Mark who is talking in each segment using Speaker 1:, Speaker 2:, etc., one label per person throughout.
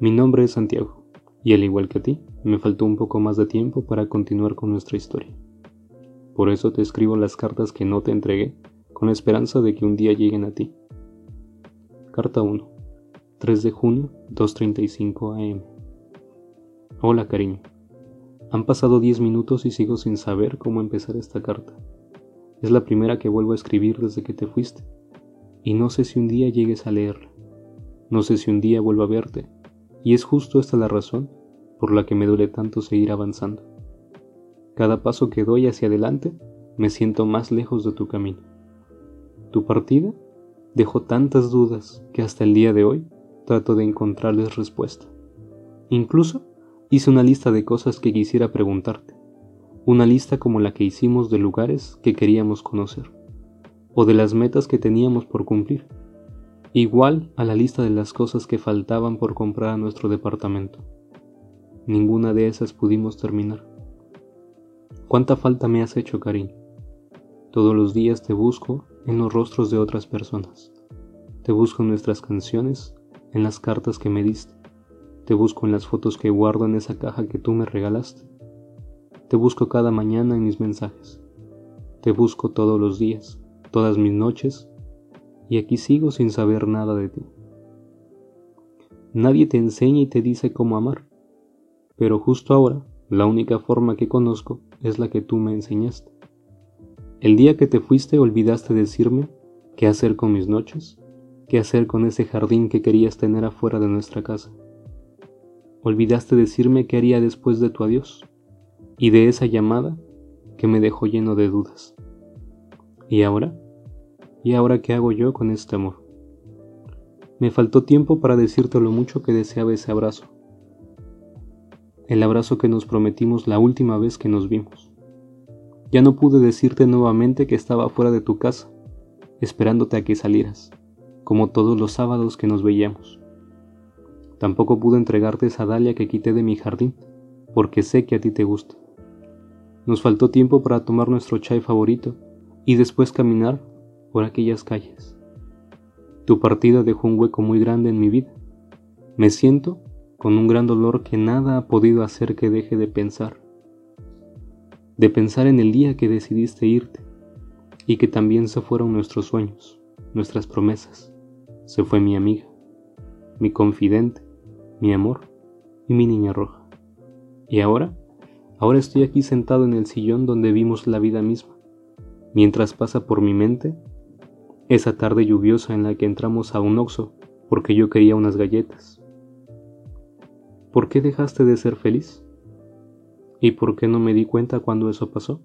Speaker 1: Mi nombre es Santiago, y al igual que a ti, me faltó un poco más de tiempo para continuar con nuestra historia. Por eso te escribo las cartas que no te entregué, con la esperanza de que un día lleguen a ti. Carta 1, 3 de junio, 2.35 am. Hola cariño. Han pasado 10 minutos y sigo sin saber cómo empezar esta carta. Es la primera que vuelvo a escribir desde que te fuiste, y no sé si un día llegues a leerla. No sé si un día vuelvo a verte, y es justo esta la razón por la que me duele tanto seguir avanzando. Cada paso que doy hacia adelante, me siento más lejos de tu camino. Tu partida dejó tantas dudas que hasta el día de hoy trato de encontrarles respuesta. Incluso hice una lista de cosas que quisiera preguntarte, una lista como la que hicimos de lugares que queríamos conocer, o de las metas que teníamos por cumplir, igual a la lista de las cosas que faltaban por comprar a nuestro departamento. Ninguna de esas pudimos terminar. ¿Cuánta falta me has hecho, Karim? Todos los días te busco en los rostros de otras personas. Te busco en nuestras canciones, en las cartas que me diste. Te busco en las fotos que guardo en esa caja que tú me regalaste. Te busco cada mañana en mis mensajes. Te busco todos los días, todas mis noches, y aquí sigo sin saber nada de ti. Nadie te enseña y te dice cómo amar, pero justo ahora la única forma que conozco es la que tú me enseñaste. El día que te fuiste olvidaste decirme qué hacer con mis noches, qué hacer con ese jardín que querías tener afuera de nuestra casa. Olvidaste decirme qué haría después de tu adiós y de esa llamada que me dejó lleno de dudas. ¿Y ahora? ¿Y ahora qué hago yo con este amor? Me faltó tiempo para decirte lo mucho que deseaba ese abrazo, el abrazo que nos prometimos la última vez que nos vimos. Ya no pude decirte nuevamente que estaba fuera de tu casa, esperándote a que salieras, como todos los sábados que nos veíamos. Tampoco pude entregarte esa dalia que quité de mi jardín, porque sé que a ti te gusta. Nos faltó tiempo para tomar nuestro chai favorito y después caminar por aquellas calles. Tu partida dejó un hueco muy grande en mi vida. Me siento con un gran dolor que nada ha podido hacer que deje de pensar. De pensar en el día que decidiste irte y que también se fueron nuestros sueños, nuestras promesas. Se fue mi amiga, mi confidente, mi amor y mi niña roja. Y ahora, ahora estoy aquí sentado en el sillón donde vimos la vida misma, mientras pasa por mi mente esa tarde lluviosa en la que entramos a un oxo porque yo quería unas galletas ¿Por qué dejaste de ser feliz? ¿Y por qué no me di cuenta cuando eso pasó?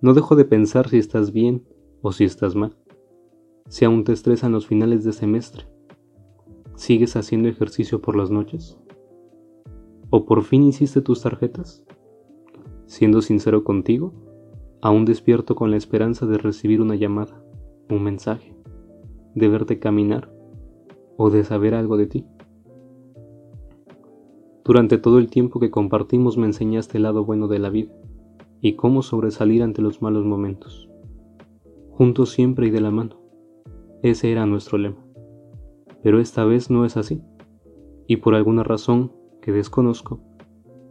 Speaker 1: No dejo de pensar si estás bien o si estás mal, si aún te estresan los finales de semestre, ¿sigues haciendo ejercicio por las noches? ¿O por fin hiciste tus tarjetas? Siendo sincero contigo, aún despierto con la esperanza de recibir una llamada, un mensaje, de verte caminar o de saber algo de ti. Durante todo el tiempo que compartimos me enseñaste el lado bueno de la vida y cómo sobresalir ante los malos momentos. Juntos siempre y de la mano. Ese era nuestro lema. Pero esta vez no es así. Y por alguna razón que desconozco,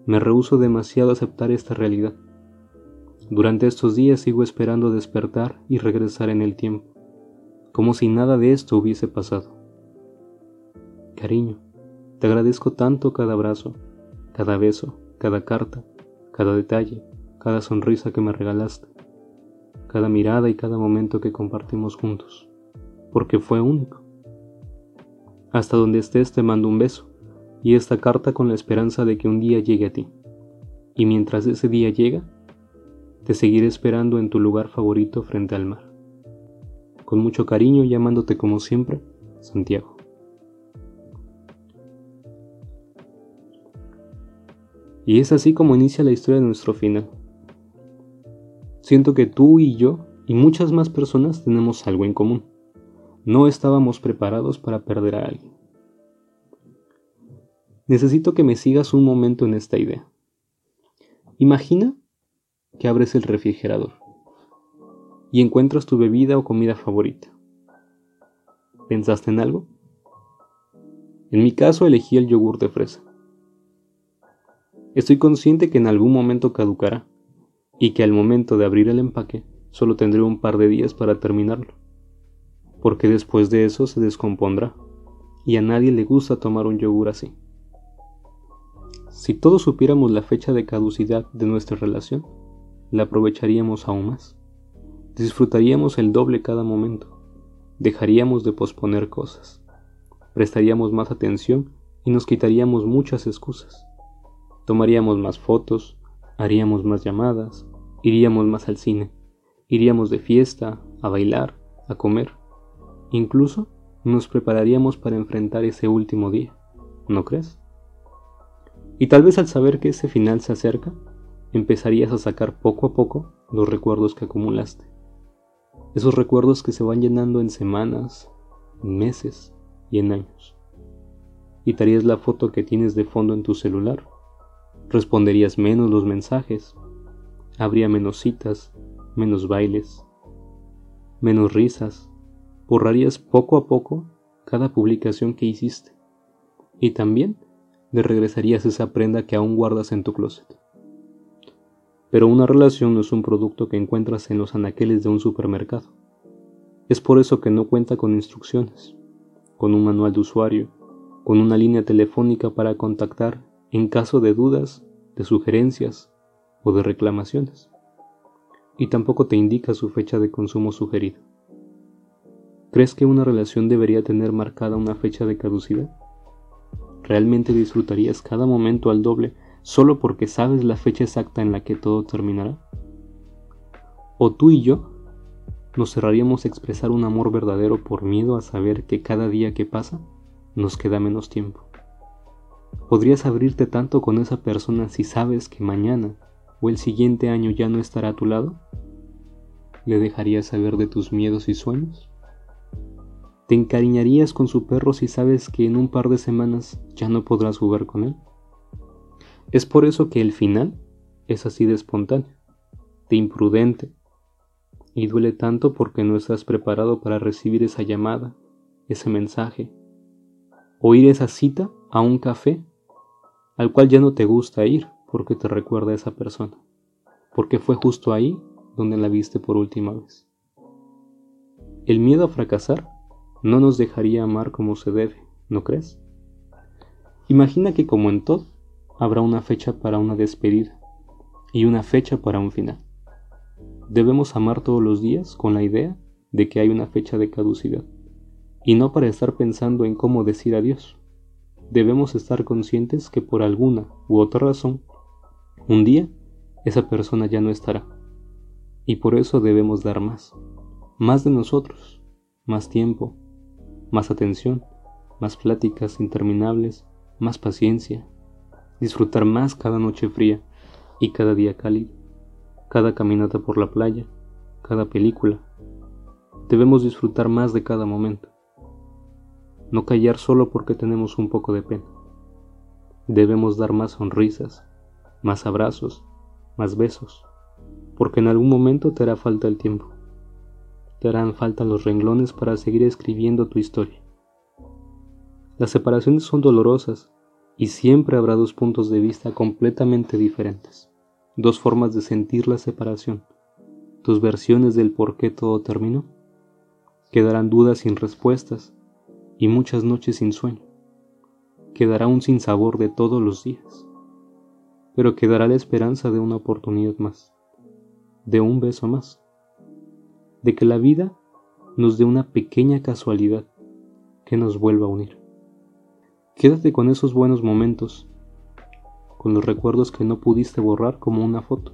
Speaker 1: me rehúso demasiado a aceptar esta realidad. Durante estos días sigo esperando despertar y regresar en el tiempo, como si nada de esto hubiese pasado. Cariño, te agradezco tanto cada abrazo, cada beso, cada carta, cada detalle, cada sonrisa que me regalaste, cada mirada y cada momento que compartimos juntos, porque fue único. Hasta donde estés te mando un beso y esta carta con la esperanza de que un día llegue a ti. Y mientras ese día llega, te seguiré esperando en tu lugar favorito frente al mar. Con mucho cariño llamándote como siempre, Santiago. Y es así como inicia la historia de nuestro final. Siento que tú y yo y muchas más personas tenemos algo en común. No estábamos preparados para perder a alguien. Necesito que me sigas un momento en esta idea. Imagina que abres el refrigerador y encuentras tu bebida o comida favorita. ¿Pensaste en algo? En mi caso elegí el yogur de fresa. Estoy consciente que en algún momento caducará y que al momento de abrir el empaque solo tendré un par de días para terminarlo, porque después de eso se descompondrá y a nadie le gusta tomar un yogur así. Si todos supiéramos la fecha de caducidad de nuestra relación, la aprovecharíamos aún más. Disfrutaríamos el doble cada momento. Dejaríamos de posponer cosas. Prestaríamos más atención y nos quitaríamos muchas excusas. Tomaríamos más fotos, haríamos más llamadas, iríamos más al cine, iríamos de fiesta, a bailar, a comer. Incluso nos prepararíamos para enfrentar ese último día, ¿no crees? Y tal vez al saber que ese final se acerca, empezarías a sacar poco a poco los recuerdos que acumulaste. Esos recuerdos que se van llenando en semanas, en meses y en años. Quitarías la foto que tienes de fondo en tu celular. Responderías menos los mensajes. Habría menos citas, menos bailes, menos risas. Borrarías poco a poco cada publicación que hiciste. Y también le regresarías esa prenda que aún guardas en tu closet. Pero una relación no es un producto que encuentras en los anaqueles de un supermercado. Es por eso que no cuenta con instrucciones, con un manual de usuario, con una línea telefónica para contactar en caso de dudas, de sugerencias o de reclamaciones. Y tampoco te indica su fecha de consumo sugerida. ¿Crees que una relación debería tener marcada una fecha de caducidad? ¿Realmente disfrutarías cada momento al doble solo porque sabes la fecha exacta en la que todo terminará? ¿O tú y yo nos cerraríamos a expresar un amor verdadero por miedo a saber que cada día que pasa nos queda menos tiempo? ¿Podrías abrirte tanto con esa persona si sabes que mañana o el siguiente año ya no estará a tu lado? ¿Le dejarías saber de tus miedos y sueños? ¿Te encariñarías con su perro si sabes que en un par de semanas ya no podrás jugar con él? Es por eso que el final es así de espontáneo, de imprudente, y duele tanto porque no estás preparado para recibir esa llamada, ese mensaje, o ir a esa cita a un café al cual ya no te gusta ir porque te recuerda a esa persona, porque fue justo ahí donde la viste por última vez. El miedo a fracasar no nos dejaría amar como se debe, ¿no crees? Imagina que como en todo, habrá una fecha para una despedida y una fecha para un final. Debemos amar todos los días con la idea de que hay una fecha de caducidad y no para estar pensando en cómo decir adiós. Debemos estar conscientes que por alguna u otra razón, un día esa persona ya no estará y por eso debemos dar más, más de nosotros, más tiempo, más atención, más pláticas interminables, más paciencia, disfrutar más cada noche fría y cada día cálido, cada caminata por la playa, cada película. Debemos disfrutar más de cada momento. No callar solo porque tenemos un poco de pena. Debemos dar más sonrisas, más abrazos, más besos, porque en algún momento te hará falta el tiempo te harán falta los renglones para seguir escribiendo tu historia. Las separaciones son dolorosas y siempre habrá dos puntos de vista completamente diferentes, dos formas de sentir la separación, tus versiones del por qué todo terminó. Quedarán dudas sin respuestas y muchas noches sin sueño. Quedará un sinsabor de todos los días, pero quedará la esperanza de una oportunidad más, de un beso más de que la vida nos dé una pequeña casualidad que nos vuelva a unir. Quédate con esos buenos momentos, con los recuerdos que no pudiste borrar como una foto,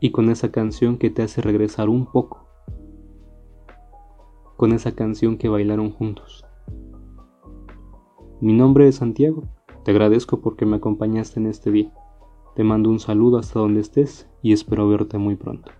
Speaker 1: y con esa canción que te hace regresar un poco, con esa canción que bailaron juntos. Mi nombre es Santiago, te agradezco porque me acompañaste en este día. Te mando un saludo hasta donde estés y espero verte muy pronto.